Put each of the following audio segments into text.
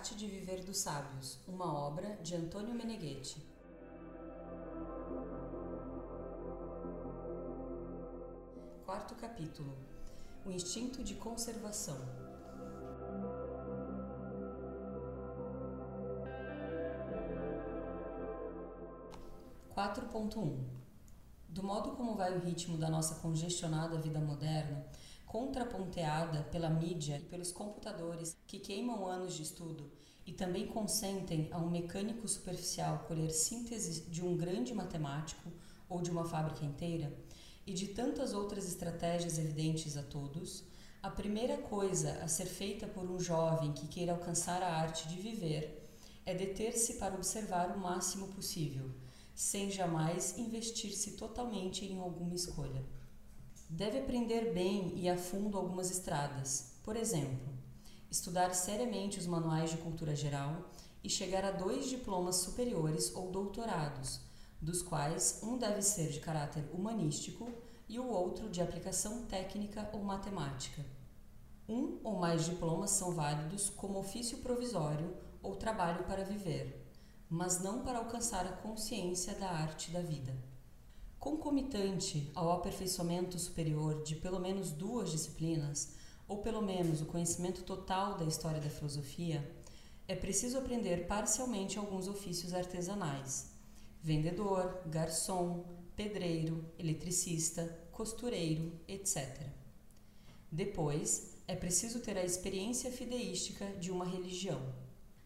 Arte de Viver dos Sábios, uma obra de Antônio Meneghetti. Quarto capítulo: O instinto de conservação. Quatro ponto um. Do modo como vai o ritmo da nossa congestionada vida moderna, contraponteada pela mídia e pelos computadores que queimam anos de estudo e também consentem a um mecânico superficial colher síntese de um grande matemático ou de uma fábrica inteira, e de tantas outras estratégias evidentes a todos, a primeira coisa a ser feita por um jovem que queira alcançar a arte de viver é deter-se para observar o máximo possível, sem jamais investir-se totalmente em alguma escolha. Deve aprender bem e a fundo algumas estradas, por exemplo, estudar seriamente os manuais de cultura geral e chegar a dois diplomas superiores ou doutorados, dos quais um deve ser de caráter humanístico e o outro de aplicação técnica ou matemática. Um ou mais diplomas são válidos como ofício provisório ou trabalho para viver, mas não para alcançar a consciência da arte da vida. Concomitante ao aperfeiçoamento superior de pelo menos duas disciplinas, ou pelo menos o conhecimento total da história da filosofia, é preciso aprender parcialmente alguns ofícios artesanais: vendedor, garçom, pedreiro, eletricista, costureiro, etc. Depois, é preciso ter a experiência fideística de uma religião.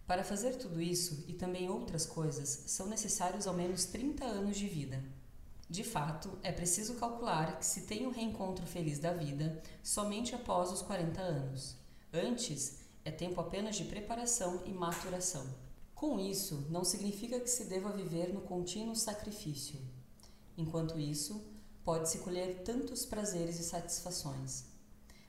Para fazer tudo isso e também outras coisas, são necessários ao menos 30 anos de vida. De fato, é preciso calcular que se tem o um reencontro feliz da vida somente após os 40 anos. Antes, é tempo apenas de preparação e maturação. Com isso, não significa que se deva viver no contínuo sacrifício. Enquanto isso, pode-se colher tantos prazeres e satisfações.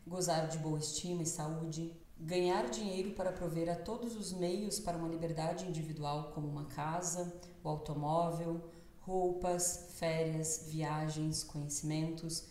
Gozar de boa estima e saúde, ganhar dinheiro para prover a todos os meios para uma liberdade individual, como uma casa, o automóvel, roupas, férias, viagens, conhecimentos,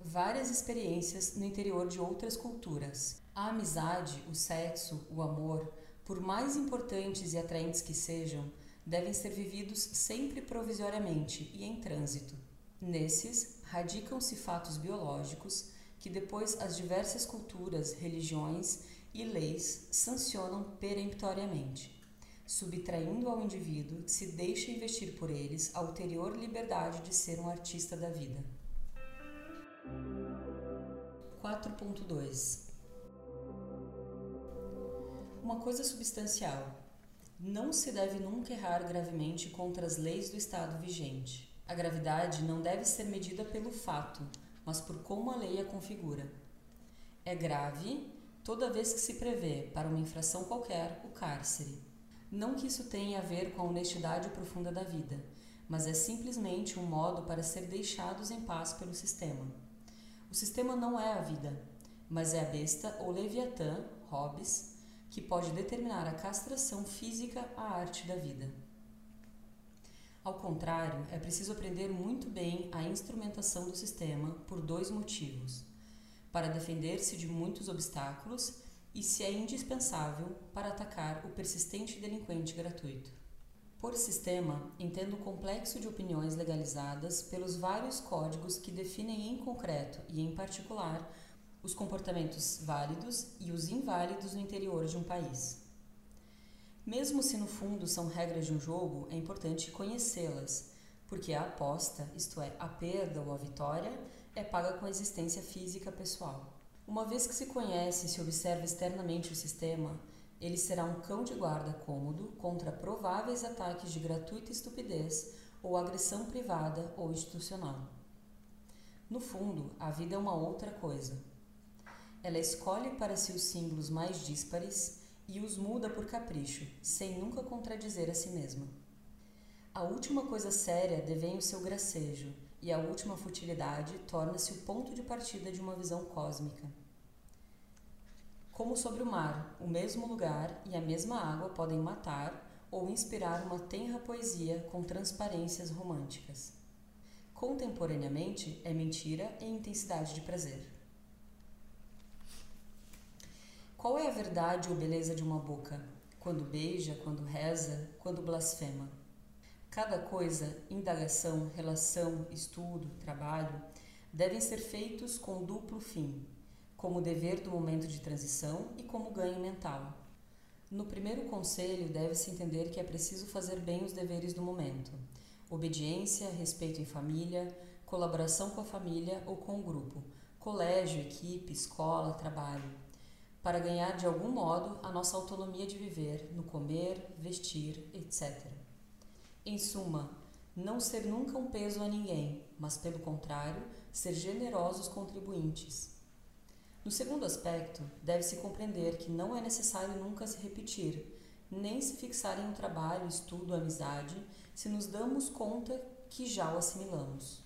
várias experiências no interior de outras culturas. A amizade, o sexo, o amor, por mais importantes e atraentes que sejam, devem ser vividos sempre provisoriamente e em trânsito. Nesses, radicam-se fatos biológicos que depois as diversas culturas, religiões e leis sancionam peremptoriamente subtraindo ao indivíduo se deixa investir por eles a ulterior liberdade de ser um artista da vida. 4.2 Uma coisa substancial. Não se deve nunca errar gravemente contra as leis do Estado vigente. A gravidade não deve ser medida pelo fato, mas por como a lei a configura. É grave toda vez que se prevê, para uma infração qualquer, o cárcere não que isso tenha a ver com a honestidade profunda da vida, mas é simplesmente um modo para ser deixados em paz pelo sistema. O sistema não é a vida, mas é a besta ou leviatã, Hobbes, que pode determinar a castração física à arte da vida. Ao contrário, é preciso aprender muito bem a instrumentação do sistema por dois motivos: para defender-se de muitos obstáculos e se é indispensável para atacar o persistente delinquente gratuito. Por sistema, entendo o complexo de opiniões legalizadas pelos vários códigos que definem em concreto e em particular os comportamentos válidos e os inválidos no interior de um país. Mesmo se no fundo são regras de um jogo, é importante conhecê-las, porque a aposta, isto é, a perda ou a vitória, é paga com a existência física pessoal. Uma vez que se conhece e se observa externamente o sistema, ele será um cão de guarda cômodo contra prováveis ataques de gratuita estupidez ou agressão privada ou institucional. No fundo, a vida é uma outra coisa. Ela escolhe para si os símbolos mais díspares e os muda por capricho, sem nunca contradizer a si mesma. A última coisa séria devém o seu gracejo, e a última futilidade torna-se o ponto de partida de uma visão cósmica. Como sobre o mar, o mesmo lugar e a mesma água podem matar ou inspirar uma tenra poesia com transparências românticas. Contemporaneamente, é mentira e intensidade de prazer. Qual é a verdade ou beleza de uma boca? quando beija, quando reza, quando blasfema. Cada coisa, indagação, relação, estudo, trabalho, devem ser feitos com duplo fim, como dever do momento de transição e como ganho mental. No primeiro conselho, deve-se entender que é preciso fazer bem os deveres do momento: obediência, respeito em família, colaboração com a família ou com o grupo, colégio, equipe, escola, trabalho, para ganhar de algum modo a nossa autonomia de viver no comer, vestir, etc. Em suma, não ser nunca um peso a ninguém, mas pelo contrário, ser generosos contribuintes. No segundo aspecto, deve-se compreender que não é necessário nunca se repetir, nem se fixar em um trabalho, estudo, amizade, se nos damos conta que já o assimilamos.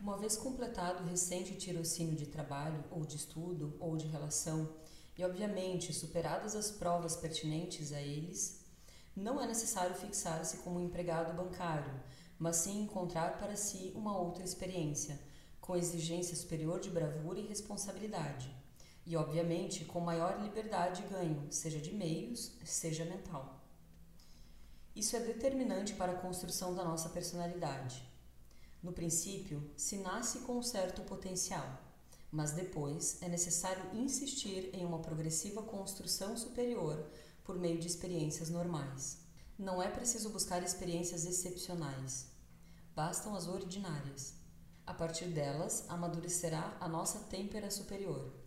Uma vez completado o recente tirocínio de trabalho, ou de estudo, ou de relação, e obviamente superadas as provas pertinentes a eles, não é necessário fixar-se como um empregado bancário, mas sim encontrar para si uma outra experiência, com exigência superior de bravura e responsabilidade, e obviamente com maior liberdade e ganho, seja de meios, seja mental. Isso é determinante para a construção da nossa personalidade. No princípio, se nasce com um certo potencial, mas depois é necessário insistir em uma progressiva construção superior por meio de experiências normais. Não é preciso buscar experiências excepcionais, bastam as ordinárias. A partir delas, amadurecerá a nossa têmpera superior.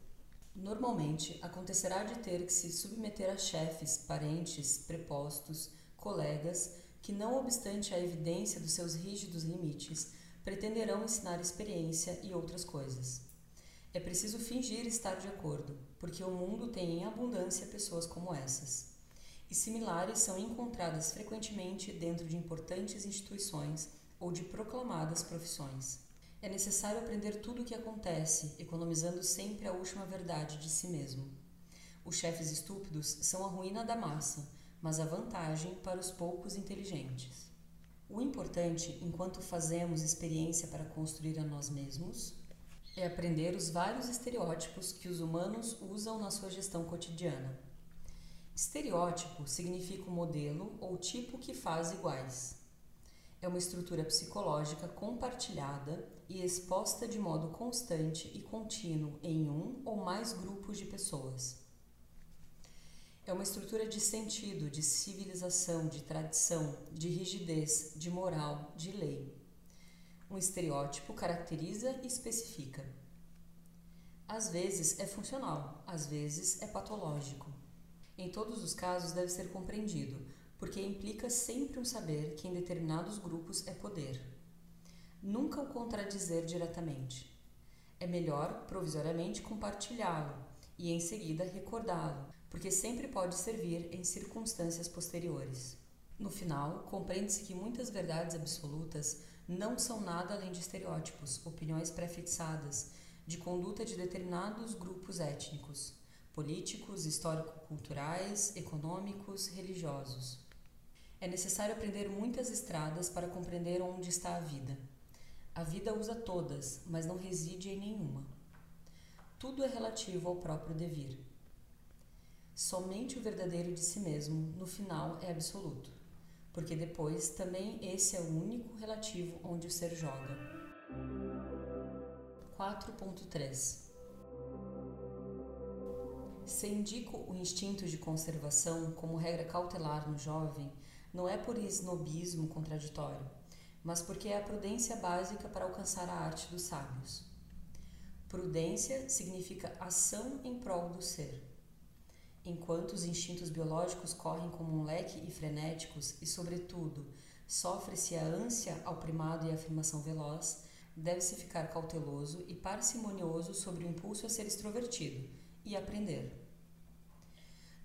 Normalmente, acontecerá de ter que se submeter a chefes, parentes, prepostos, colegas, que, não obstante a evidência dos seus rígidos limites, pretenderão ensinar experiência e outras coisas. É preciso fingir estar de acordo, porque o mundo tem em abundância pessoas como essas. E similares são encontradas frequentemente dentro de importantes instituições ou de proclamadas profissões. É necessário aprender tudo o que acontece, economizando sempre a última verdade de si mesmo. Os chefes estúpidos são a ruína da massa, mas a vantagem para os poucos inteligentes. O importante, enquanto fazemos experiência para construir a nós mesmos, é aprender os vários estereótipos que os humanos usam na sua gestão cotidiana. Estereótipo significa um modelo ou tipo que faz iguais. É uma estrutura psicológica compartilhada e exposta de modo constante e contínuo em um ou mais grupos de pessoas. É uma estrutura de sentido, de civilização, de tradição, de rigidez, de moral, de lei. Um estereótipo caracteriza e especifica. Às vezes é funcional, às vezes é patológico. Em todos os casos deve ser compreendido, porque implica sempre um saber que em determinados grupos é poder. Nunca o contradizer diretamente. É melhor, provisoriamente, compartilhá-lo e em seguida recordá-lo, porque sempre pode servir em circunstâncias posteriores. No final, compreende-se que muitas verdades absolutas não são nada além de estereótipos, opiniões prefixadas, de conduta de determinados grupos étnicos, políticos, histórico-culturais, econômicos, religiosos. É necessário aprender muitas estradas para compreender onde está a vida. A vida usa todas, mas não reside em nenhuma. Tudo é relativo ao próprio devir. Somente o verdadeiro de si mesmo, no final, é absoluto porque depois também esse é o único relativo onde o ser joga. 4.3 Se indico o instinto de conservação como regra cautelar no jovem, não é por snobismo contraditório, mas porque é a prudência básica para alcançar a arte dos sábios. Prudência significa ação em prol do ser enquanto os instintos biológicos correm como um leque e frenéticos e, sobretudo, sofre-se a ânsia ao primado e a afirmação veloz, deve-se ficar cauteloso e parcimonioso sobre o impulso a ser extrovertido e aprender.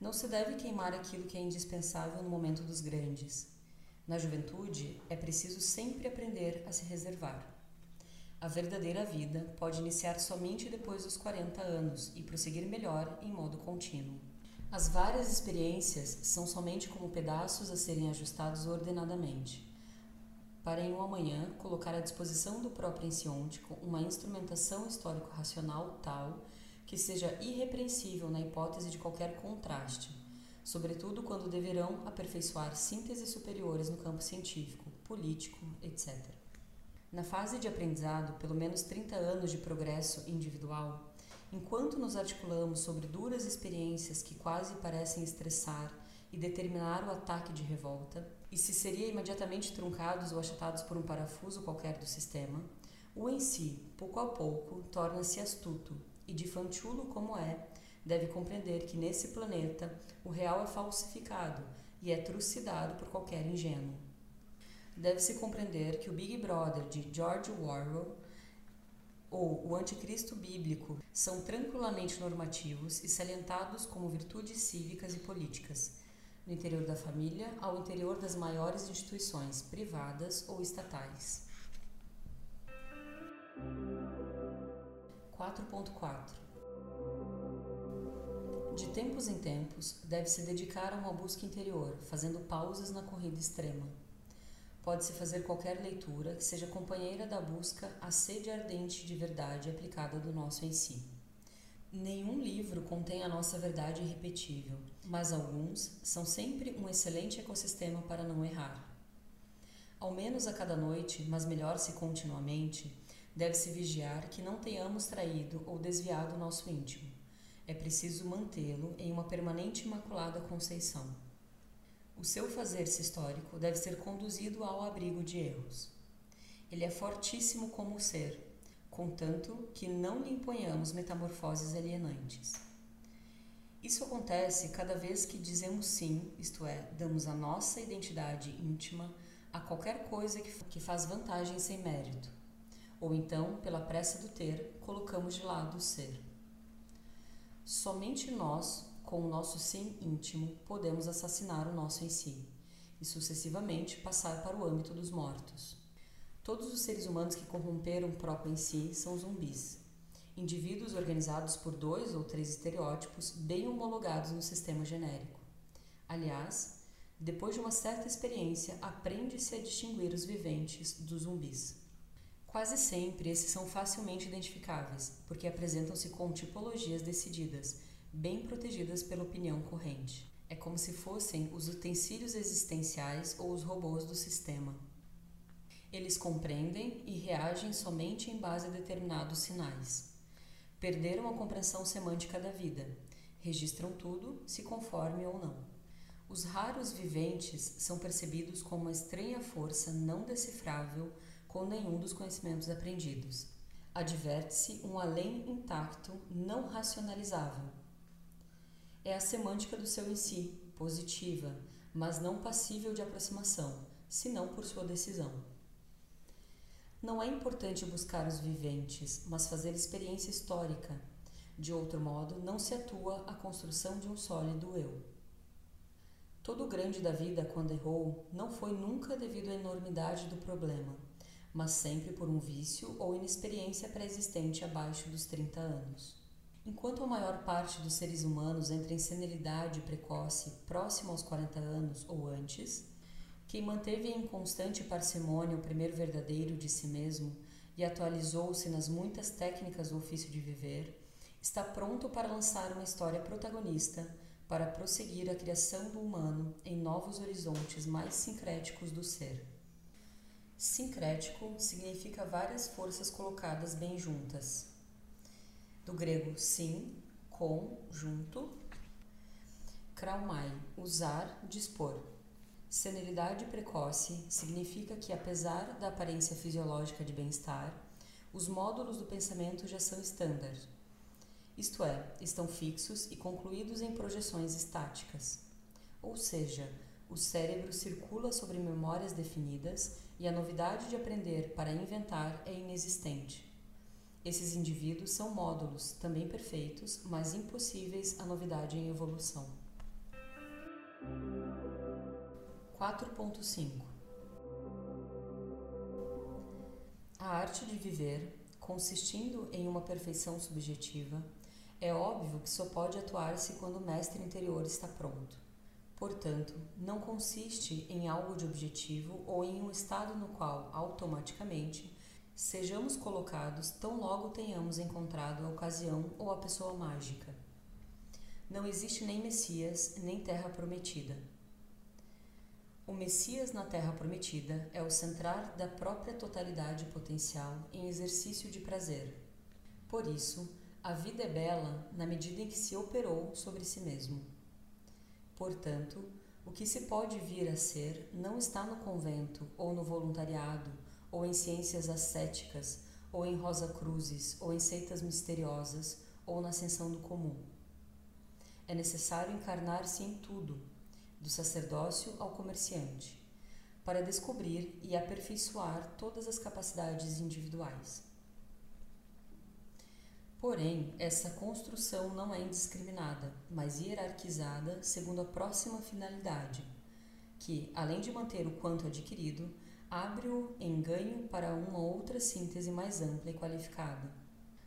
Não se deve queimar aquilo que é indispensável no momento dos grandes. Na juventude, é preciso sempre aprender a se reservar. A verdadeira vida pode iniciar somente depois dos 40 anos e prosseguir melhor em modo contínuo. As várias experiências são somente como pedaços a serem ajustados ordenadamente, para em um amanhã colocar à disposição do próprio ensiôntico uma instrumentação histórico-racional tal que seja irrepreensível na hipótese de qualquer contraste, sobretudo quando deverão aperfeiçoar sínteses superiores no campo científico, político, etc. Na fase de aprendizado, pelo menos 30 anos de progresso individual, enquanto nos articulamos sobre duras experiências que quase parecem estressar e determinar o ataque de revolta, e se seria imediatamente truncados ou achatados por um parafuso qualquer do sistema, o em si, pouco a pouco, torna-se astuto e, de fanchulo como é, deve compreender que nesse planeta o real é falsificado e é trucidado por qualquer ingênuo. Deve-se compreender que o Big Brother de George Orwell ou o anticristo bíblico são tranquilamente normativos e salientados como virtudes cívicas e políticas, no interior da família ao interior das maiores instituições privadas ou estatais. 4.4 De tempos em tempos, deve-se dedicar a uma busca interior, fazendo pausas na corrida extrema. Pode-se fazer qualquer leitura que seja companheira da busca à sede ardente de verdade aplicada do nosso em si. Nenhum livro contém a nossa verdade irrepetível, mas alguns são sempre um excelente ecossistema para não errar. Ao menos a cada noite, mas melhor se continuamente, deve-se vigiar que não tenhamos traído ou desviado o nosso íntimo. É preciso mantê-lo em uma permanente imaculada conceição. O seu fazer-se histórico deve ser conduzido ao abrigo de erros. Ele é fortíssimo como ser, contanto que não lhe imponhamos metamorfoses alienantes. Isso acontece cada vez que dizemos sim, isto é, damos a nossa identidade íntima a qualquer coisa que faz vantagem sem mérito, ou então, pela pressa do ter, colocamos de lado o ser. Somente nós, com o nosso sim íntimo, podemos assassinar o nosso em si e sucessivamente passar para o âmbito dos mortos. Todos os seres humanos que corromperam o próprio em si são zumbis, indivíduos organizados por dois ou três estereótipos bem homologados no sistema genérico. Aliás, depois de uma certa experiência, aprende-se a distinguir os viventes dos zumbis. Quase sempre esses são facilmente identificáveis, porque apresentam-se com tipologias decididas, bem protegidas pela opinião corrente. É como se fossem os utensílios existenciais ou os robôs do sistema. Eles compreendem e reagem somente em base a determinados sinais. Perderam a compreensão semântica da vida. Registram tudo, se conforme ou não. Os raros viventes são percebidos como uma estranha força não decifrável com nenhum dos conhecimentos aprendidos. Adverte-se um além intacto, não racionalizável. É a semântica do seu em si, positiva, mas não passível de aproximação, senão por sua decisão. Não é importante buscar os viventes, mas fazer experiência histórica. De outro modo, não se atua a construção de um sólido eu. Todo o grande da vida, quando errou, não foi nunca devido à enormidade do problema, mas sempre por um vício ou inexperiência pré-existente abaixo dos 30 anos. Enquanto a maior parte dos seres humanos entra em senilidade precoce próximo aos 40 anos ou antes, quem manteve em constante parcimônia o primeiro verdadeiro de si mesmo e atualizou-se nas muitas técnicas do ofício de viver, está pronto para lançar uma história protagonista para prosseguir a criação do humano em novos horizontes mais sincréticos do ser. Sincrético significa várias forças colocadas bem juntas. Do grego sim, com, junto, kraumai, usar, dispor. Senilidade precoce significa que, apesar da aparência fisiológica de bem-estar, os módulos do pensamento já são estándar, isto é, estão fixos e concluídos em projeções estáticas. Ou seja, o cérebro circula sobre memórias definidas e a novidade de aprender para inventar é inexistente. Esses indivíduos são módulos, também perfeitos, mas impossíveis à novidade em evolução. 4.5 A arte de viver, consistindo em uma perfeição subjetiva, é óbvio que só pode atuar-se quando o mestre interior está pronto. Portanto, não consiste em algo de objetivo ou em um estado no qual, automaticamente, sejamos colocados tão logo tenhamos encontrado a ocasião ou a pessoa mágica. Não existe nem Messias, nem terra prometida. O Messias na Terra Prometida é o centrar da própria totalidade potencial em exercício de prazer. Por isso, a vida é bela na medida em que se operou sobre si mesmo. Portanto, o que se pode vir a ser não está no convento, ou no voluntariado, ou em ciências ascéticas, ou em rosa cruzes, ou em seitas misteriosas, ou na ascensão do comum. É necessário encarnar-se em tudo, do sacerdócio ao comerciante, para descobrir e aperfeiçoar todas as capacidades individuais. Porém, essa construção não é indiscriminada, mas hierarquizada segundo a próxima finalidade, que, além de manter o quanto adquirido, abre-o em ganho para uma outra síntese mais ampla e qualificada.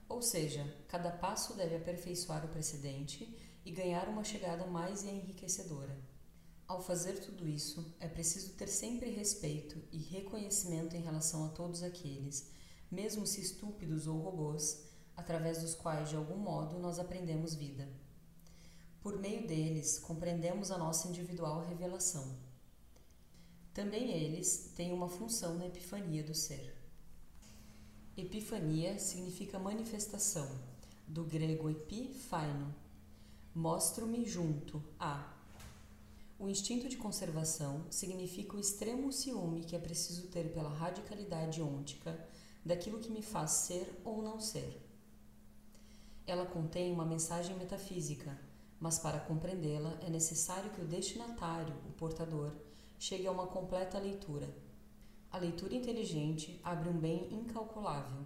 Ou seja, cada passo deve aperfeiçoar o precedente e ganhar uma chegada mais enriquecedora. Ao fazer tudo isso, é preciso ter sempre respeito e reconhecimento em relação a todos aqueles, mesmo se estúpidos ou robôs, através dos quais de algum modo nós aprendemos vida. Por meio deles, compreendemos a nossa individual revelação. Também eles têm uma função na epifania do ser. Epifania significa manifestação, do grego epifaino. Mostro-me junto a o instinto de conservação significa o extremo ciúme que é preciso ter pela radicalidade ôntica daquilo que me faz ser ou não ser. Ela contém uma mensagem metafísica, mas para compreendê-la é necessário que o destinatário, o portador, chegue a uma completa leitura. A leitura inteligente abre um bem incalculável,